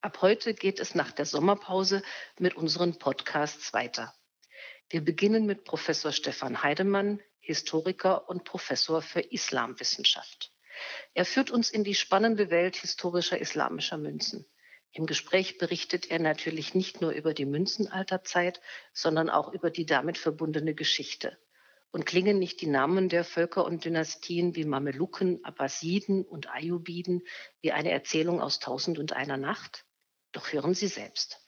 Ab heute geht es nach der Sommerpause mit unseren Podcasts weiter. Wir beginnen mit Professor Stefan Heidemann, Historiker und Professor für Islamwissenschaft. Er führt uns in die spannende Welt historischer islamischer Münzen. Im Gespräch berichtet er natürlich nicht nur über die Münzenalterzeit, sondern auch über die damit verbundene Geschichte. Und klingen nicht die Namen der Völker und Dynastien wie Mameluken, Abbasiden und Ayyubiden wie eine Erzählung aus Tausend und einer Nacht? Doch hören Sie selbst.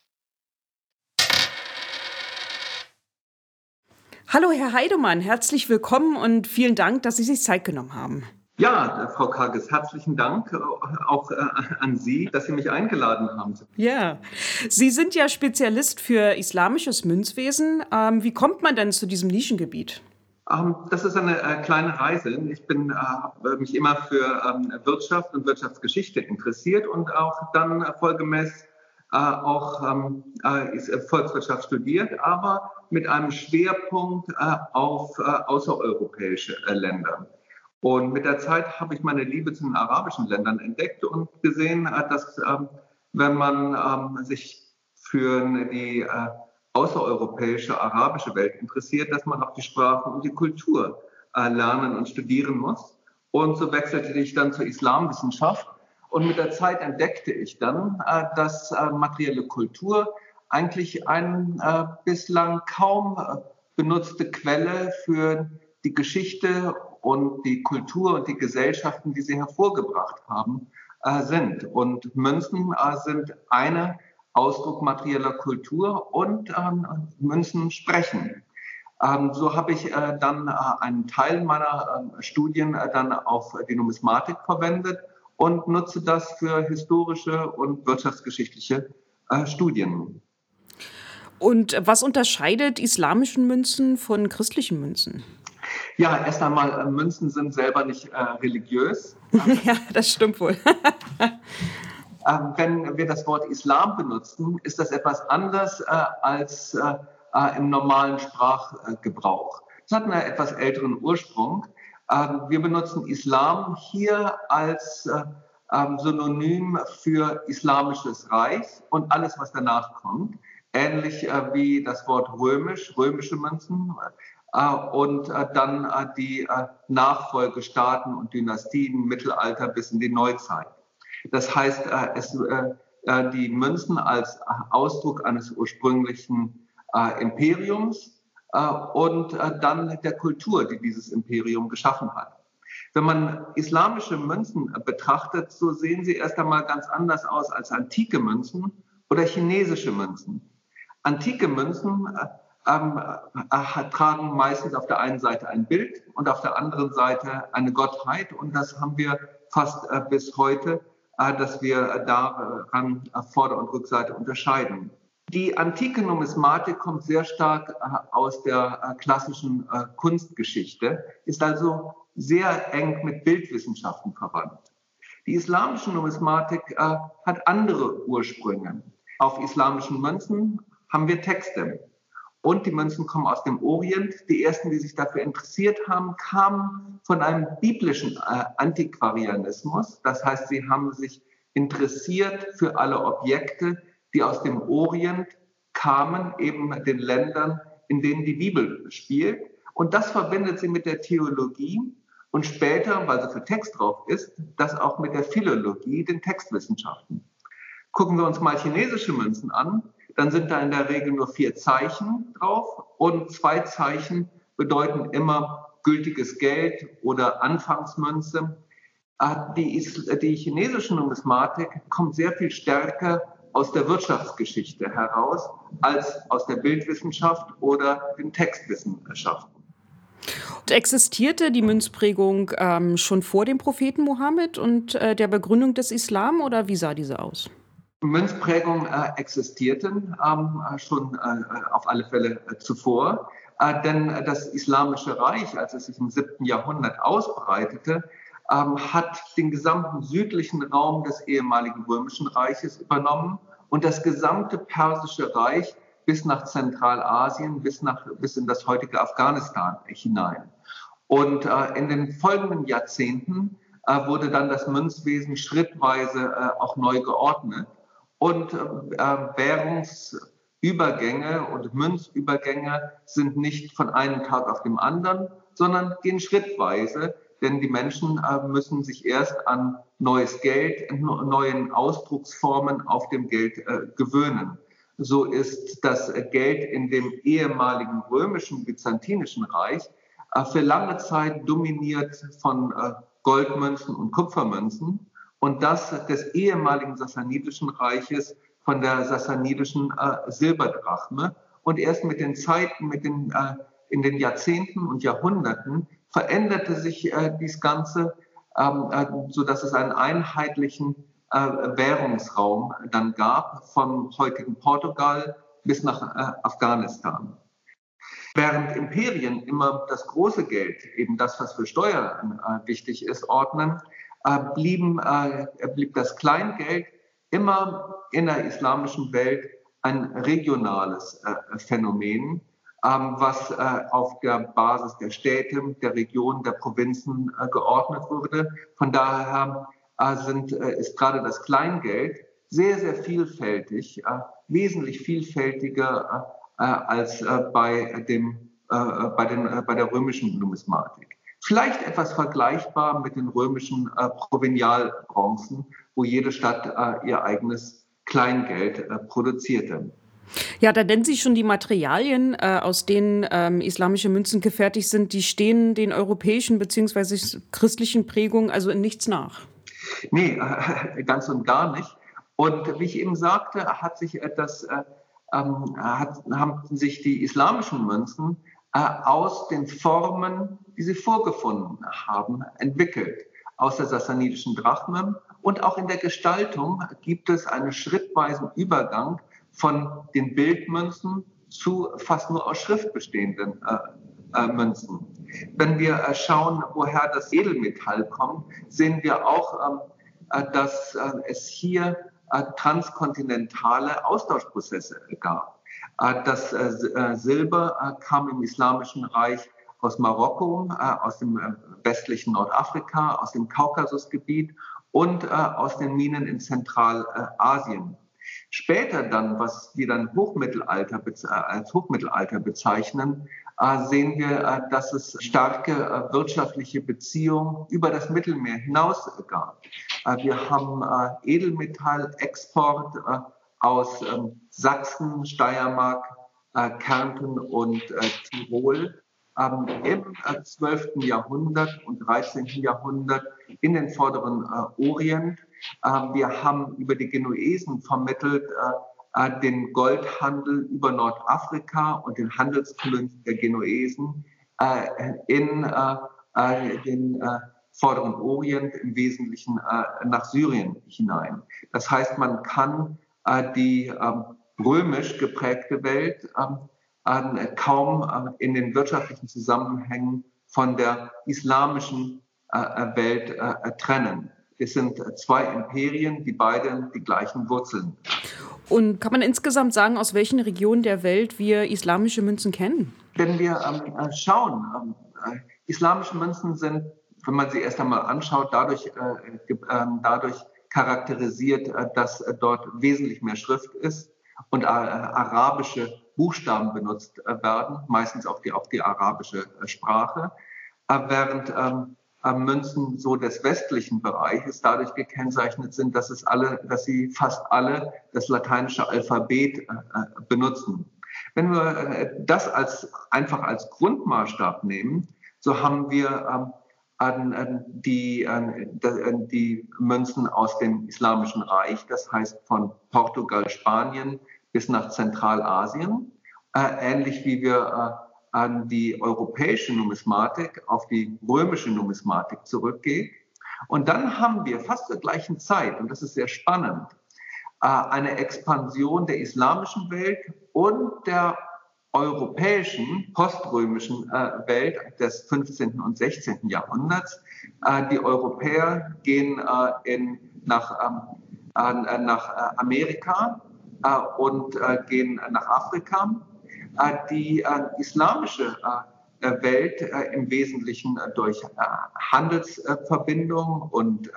Hallo, Herr Heidemann, herzlich willkommen und vielen Dank, dass Sie sich Zeit genommen haben. Ja, Frau Kages, herzlichen Dank äh, auch äh, an Sie, dass Sie mich eingeladen haben. Ja, Sie sind ja Spezialist für islamisches Münzwesen. Ähm, wie kommt man denn zu diesem Nischengebiet? Ähm, das ist eine äh, kleine Reise. Ich bin, habe mich immer für ähm, Wirtschaft und Wirtschaftsgeschichte interessiert und auch dann folgemäß auch Volkswirtschaft studiert, aber mit einem Schwerpunkt auf außereuropäische Länder. Und mit der Zeit habe ich meine Liebe zu den arabischen Ländern entdeckt und gesehen, äh, dass ähm, wenn man ähm, sich für die äh, außereuropäische arabische Welt interessiert, dass man auch die Sprache und die Kultur äh, lernen und studieren muss. Und so wechselte ich dann zur Islamwissenschaft. Und mit der Zeit entdeckte ich dann, dass materielle Kultur eigentlich eine bislang kaum benutzte Quelle für die Geschichte und die Kultur und die Gesellschaften, die sie hervorgebracht haben, äh, sind. Und Münzen äh, sind eine Ausdruck materieller Kultur und ähm, Münzen sprechen. Ähm, so habe ich äh, dann äh, einen Teil meiner ähm, Studien äh, dann auf die Numismatik verwendet und nutze das für historische und wirtschaftsgeschichtliche äh, Studien. Und was unterscheidet islamischen Münzen von christlichen Münzen? Ja, erst einmal, äh, Münzen sind selber nicht äh, religiös. ja, das stimmt wohl. ähm, wenn wir das Wort Islam benutzen, ist das etwas anders äh, als äh, äh im normalen Sprachgebrauch. Es hat einen etwas älteren Ursprung. Ähm, wir benutzen Islam hier als äh, ähm, Synonym für Islamisches Reich und alles, was danach kommt. Ähnlich wie das Wort römisch, römische Münzen äh, und äh, dann äh, die Nachfolgestaaten und Dynastien, Mittelalter bis in die Neuzeit. Das heißt, es, die Münzen als Ausdruck eines ursprünglichen Imperiums und dann der Kultur, die dieses Imperium geschaffen hat. Wenn man islamische Münzen betrachtet, so sehen sie erst einmal ganz anders aus als antike Münzen oder chinesische Münzen. Antike Münzen ähm, äh, tragen meistens auf der einen Seite ein Bild und auf der anderen Seite eine Gottheit. Und das haben wir fast äh, bis heute, äh, dass wir daran äh, Vorder- und Rückseite unterscheiden. Die antike Numismatik kommt sehr stark äh, aus der äh, klassischen Kunstgeschichte, ist also sehr eng mit Bildwissenschaften verwandt. Die islamische Numismatik hat andere Ursprünge. Auf islamischen Münzen haben wir Texte und die Münzen kommen aus dem Orient. Die ersten, die sich dafür interessiert haben, kamen von einem biblischen äh, Antiquarianismus. Das heißt, sie haben sich interessiert für alle Objekte, die aus dem Orient kamen, eben den Ländern, in denen die Bibel spielt. Und das verbindet sie mit der Theologie und später, weil sie für Text drauf ist, das auch mit der Philologie, den Textwissenschaften. Gucken wir uns mal chinesische Münzen an dann sind da in der Regel nur vier Zeichen drauf und zwei Zeichen bedeuten immer gültiges Geld oder Anfangsmünze. Ah, die, die chinesische Numismatik kommt sehr viel stärker aus der Wirtschaftsgeschichte heraus als aus der Bildwissenschaft oder den Textwissenschaften. Und existierte die Münzprägung ähm, schon vor dem Propheten Mohammed und äh, der Begründung des Islam oder wie sah diese aus? Münzprägungen äh, existierten ähm, schon äh, auf alle Fälle äh, zuvor. Äh, denn das Islamische Reich, als es sich im siebten Jahrhundert ausbreitete, ähm, hat den gesamten südlichen Raum des ehemaligen Römischen Reiches übernommen und das gesamte Persische Reich bis nach Zentralasien, bis, nach, bis in das heutige Afghanistan hinein. Und äh, in den folgenden Jahrzehnten äh, wurde dann das Münzwesen schrittweise auch neu geordnet. Und Währungsübergänge und Münzübergänge sind nicht von einem Tag auf den anderen, sondern gehen schrittweise denn die Menschen äh, müssen sich erst an neues Geld, neuen Ausdrucksformen auf dem Geld äh, gewöhnen. So ist das Geld in dem ehemaligen römischen byzantinischen Reich äh, für lange Zeit dominiert von Goldmünzen und Kupfermünzen und das des ehemaligen Sassanidischen Reiches von der sassanidischen Silberdrachme. Und erst mit den Zeiten, mit den, in den Jahrzehnten und Jahrhunderten veränderte sich äh, dies Ganze, ähm, äh, so dass es einen einheitlichen äh, Währungsraum dann gab, vom heutigen Portugal bis nach äh, Afghanistan. Während Imperien immer das große Geld, eben das, was für Steuern äh, wichtig ist, ordnen, äh, blieben, äh, blieb das Kleingeld immer in der islamischen Welt ein regionales äh, Phänomen, was äh, auf der Basis der Städte, der Regionen, der Provinzen äh, geordnet wurde. Von daher äh, sind, ist gerade das Kleingeld sehr, sehr vielfältig, wesentlich vielfältiger als bei, dem, bei, den, bei der römischen Numismatik. Vielleicht etwas vergleichbar mit den römischen Provenialbronzen, wo jede Stadt ihr eigenes Kleingeld produzierte. Ja, da nennen Sie schon die Materialien, äh, aus denen ähm, islamische Münzen gefertigt sind, die stehen den europäischen bzw. christlichen Prägungen also in nichts nach. Nee, äh, ganz und gar nicht. Und wie ich eben sagte, hat sich das, äh, ähm, hat, haben sich die islamischen Münzen äh, aus den Formen, die sie vorgefunden haben, entwickelt. Aus der sassanidischen Drachme und auch in der Gestaltung gibt es einen schrittweisen Übergang von den Bildmünzen zu fast nur aus Schrift bestehenden äh, äh, Münzen. Wenn wir äh, schauen, woher das Edelmetall kommt, sehen wir auch, ähm, äh, dass äh, es hier äh, transkontinentale Austauschprozesse gab. das Silber kam im Islamischen Reich aus Marokko, aus dem westlichen Nordafrika, aus dem Kaukasusgebiet und aus den Minen in Zentralasien. Später dann, was wir dann Hochmittelalter, äh, als Hochmittelalter bezeichnen, äh, sehen wir, äh, dass es starke wirtschaftliche Beziehungen über das Mittelmeer hinaus gab. Wir haben Edelmetallexport aus ähm, Sachsen, Steiermark, Kärnten und Tirol ähm, im 12. Jahrhundert und 13. Jahrhundert in den vorderen Orient wir haben über die Genuesen vermittelt äh, äh, den Goldhandel über Nordafrika und den Handelskolonien der Genuesen äh, in den vorderen Orient, im Wesentlichen nach Syrien hinein. Das heißt, man kann die ähm, römisch geprägte Welt ähm, kaum in den wirtschaftlichen Zusammenhängen von der islamischen Welt trennen. Es sind zwei Imperien, die beide die gleichen Wurzeln. Und kann man insgesamt sagen, aus welchen Regionen der Welt wir islamische Münzen kennen? Wenn wir ähm, äh, schauen, ähm, äh, islamische Münzen sind, wenn man sie erst einmal anschaut, dadurch, äh, äh, dadurch charakterisiert, äh, dass dort wesentlich mehr Schrift ist und äh, arabische Buchstaben benutzt werden, meistens auch die, auch die arabische Sprache, während ähm, Münzen so des westlichen Bereiches dadurch gekennzeichnet sind, dass es alle, dass sie fast alle das lateinische Alphabet äh, äh benutzen. Wenn wir äh, das als einfach als Grundmaßstab nehmen, so haben wir ähm, an, die, an, die Münzen aus dem Islamischen Reich, das heißt von Portugal, Spanien bis nach Zentralasien, äh, ähnlich wie wir an die europäische Numismatik, auf die römische Numismatik zurückgeht. Und dann haben wir fast zur gleichen Zeit, und das ist sehr spannend, äh, eine Expansion der islamischen Welt und der europäischen, poströmischen äh, Welt des 15. und 16. Jahrhunderts. Äh, die Europäer gehen in, nach, ähm, nach Amerika und gehen nach Afrika die äh, islamische äh, Welt im Wesentlichen durch Handelsverbindungen und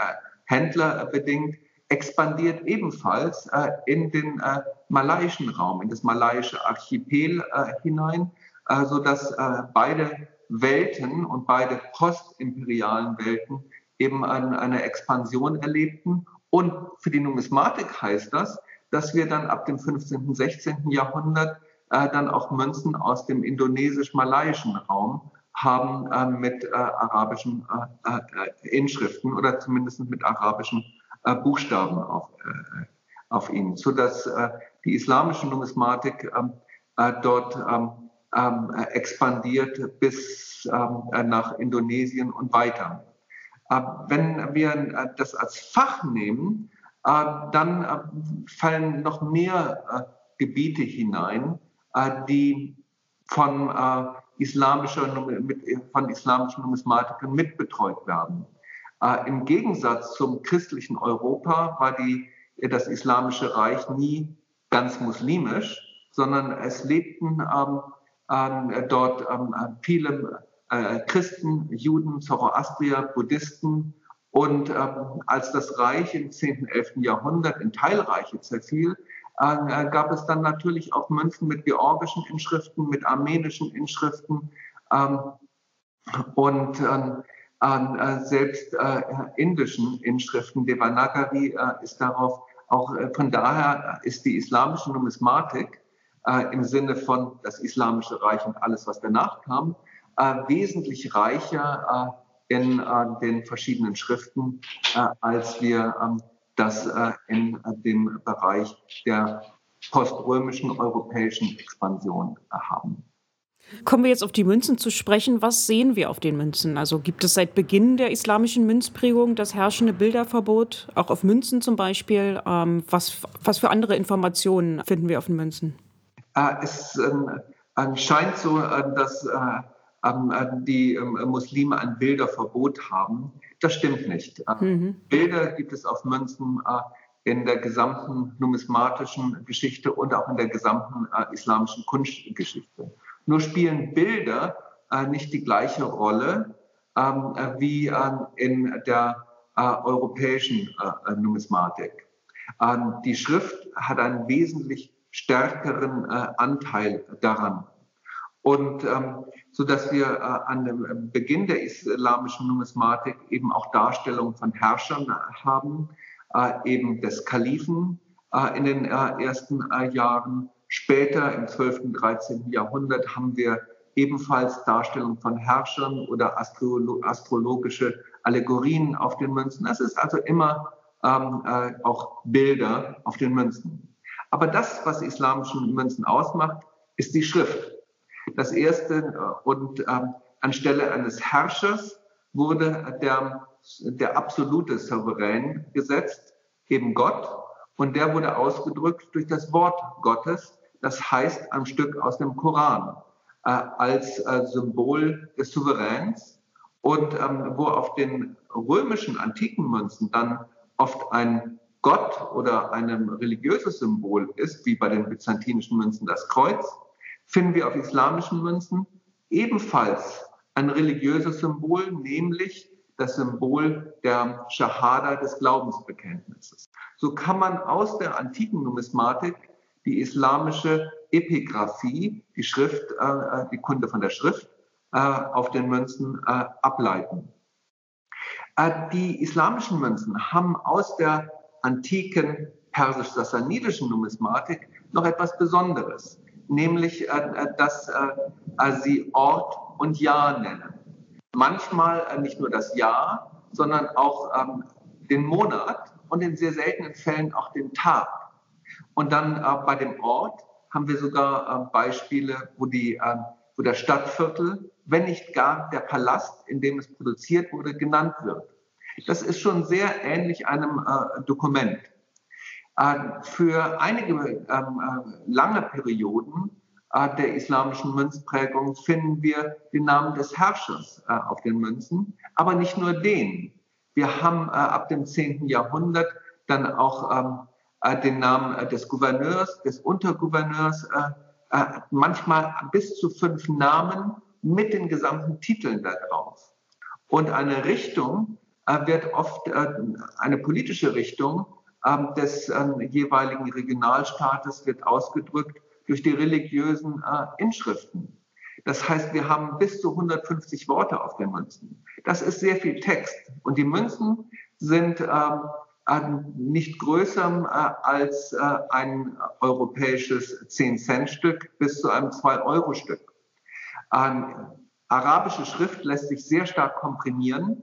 Händler bedingt expandiert ebenfalls äh, in den äh, malaiischen Raum, in das malaiische Archipel äh, hinein, äh, sodass äh, beide Welten und beide postimperialen Welten eben ein, eine Expansion erlebten. Und für die Numismatik heißt das, dass wir dann ab dem 15., 16. Jahrhundert äh, dann auch Münzen aus dem indonesisch-malaiischen Raum haben äh, mit äh, arabischen äh, äh, Inschriften oder zumindest mit arabischen äh, Buchstaben auf, auf ihnen, sodass die islamische Numismatik ähm, dort ähm, ähm, expandiert bis nach Indonesien und weiter. wenn wir das als Fach nehmen, dann fallen noch mehr Gebiete hinein, die von islamischer, von islamischen Numismatikern mitbetreut werden. Äh, Im Gegensatz zum christlichen Europa war die, das islamische Reich nie ganz muslimisch, sondern es lebten ähm, äh, dort ähm, viele äh, Christen, Juden, Zoroastrier, Buddhisten. Und ähm, als das Reich im 10., 11. Jahrhundert in Teilreiche zerfiel, äh, gab es dann natürlich auch Münzen mit georgischen Inschriften, mit armenischen Inschriften ähm, und ähm, äh, selbst äh, indischen Inschriften. Devanagari äh, ist darauf auch äh, von daher ist die islamische Numismatik äh, im Sinne von das islamische Reich und alles, was danach kam, wesentlich reicher in den verschiedenen Schriften, als wir ähm, das äh, in äh, dem Bereich der poströmischen europäischen Expansion äh, haben. Kommen wir jetzt auf die Münzen zu sprechen. Was sehen wir auf den Münzen? Also gibt es seit Beginn der islamischen Münzprägung das herrschende Bilderverbot, auch auf Münzen zum Beispiel? Ähm, was, was für andere Informationen finden wir auf den Münzen? es äh, scheint so, dass die ähm, Muslime ein Bilderverbot haben. Das stimmt nicht. Mhm. Bilder gibt es auf Münzen äh, in der gesamten numismatischen Geschichte und auch in der gesamten äh, islamischen Kunstgeschichte. Nur spielen Bilder äh, nicht die gleiche Rolle ähm, wie in der europäischen Numismatik. Ähm, die Schrift hat einen wesentlich stärkeren Anteil daran. Und ähm, so dass wir äh, an dem äh, Beginn der islamischen Numismatik eben auch Darstellungen von Herrschern haben, äh, eben des Kalifen äh, in den äh, ersten äh, Jahren. Später im 12. und 13. Jahrhundert haben wir ebenfalls Darstellungen von Herrschern oder Astrolo astrologische Allegorien auf den Münzen. Es ist also immer ähm, auch Bilder auf den Münzen. Aber das, was islamischen Münzen ausmacht, ist die Schrift. Das erste äh, und ähm, anstelle eines Herrschers wurde der, der absolute Souverän gesetzt, eben Gott. Und der wurde ausgedrückt durch das Wort Gottes, das heißt ein Stück aus dem Koran, äh, als äh, Symbol des Souveräns. Und ähm, wo auf den römischen antiken Münzen dann oft ein Gott oder ein religiöses Symbol ist, wie bei den byzantinischen Münzen das Kreuz, finden wir auf islamischen Münzen ebenfalls ein religiöses Symbol, nämlich das Symbol der Shahada des Glaubensbekenntnisses. So kann man aus der antiken Numismatik die islamische Epigraphie, die Schrift, äh, äh die Kunde von der Schrift, äh, auf den Münzen ableiten. Die islamischen Münzen haben aus der antiken persisch-sassanidischen Numismatik noch etwas Besonderes nämlich, äh, äh dass äh, sie Ort und Jahr nennen. Manchmal nicht nur das Jahr, sondern auch ähm, den Monat und in sehr seltenen Fällen auch den Tag. Und dann bei dem Ort haben wir sogar Beispiele, wo, die, wo der Stadtviertel, wenn nicht gar der Palast, in dem es produziert wurde, genannt wird. Das ist schon sehr ähnlich einem Dokument. Äh, für einige ähm, äh, lange Perioden äh, der islamischen Münzprägung finden wir den Namen des Herrschers auf den Münzen, aber nicht nur den. Wir haben ab dem 10. Jahrhundert dann auch ähm, den Namen des Gouverneurs, des Untergouverneurs, manchmal bis zu fünf Namen mit den gesamten Titeln darauf. Und eine Richtung wird oft, eine politische Richtung, des ähm, jeweiligen Regionalstaates wird ausgedrückt durch die religiösen äh, Inschriften. Das heißt, wir haben bis zu 150 Worte auf den Münzen. Das ist sehr viel Text. Und die Münzen sind ähm, nicht größer äh, als äh, ein europäisches 10-Cent-Stück bis zu einem 2-Euro-Stück. Ähm, arabische Schrift lässt sich sehr stark komprimieren.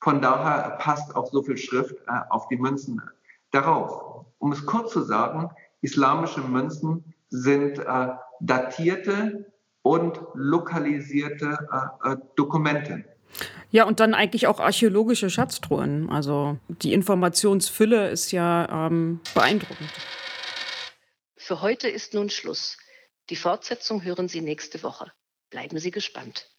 Von daher passt auch so viel Schrift auf die Münzen darauf. Um es kurz zu sagen, islamische Münzen sind äh, datierte und lokalisierte äh, äh, Dokumente. Ja, und dann eigentlich auch archäologische Schatztruhen. Also die Informationsfülle ist ja ähm, beeindruckend. Für heute ist nun Schluss. Die Fortsetzung hören Sie nächste Woche. Bleiben Sie gespannt.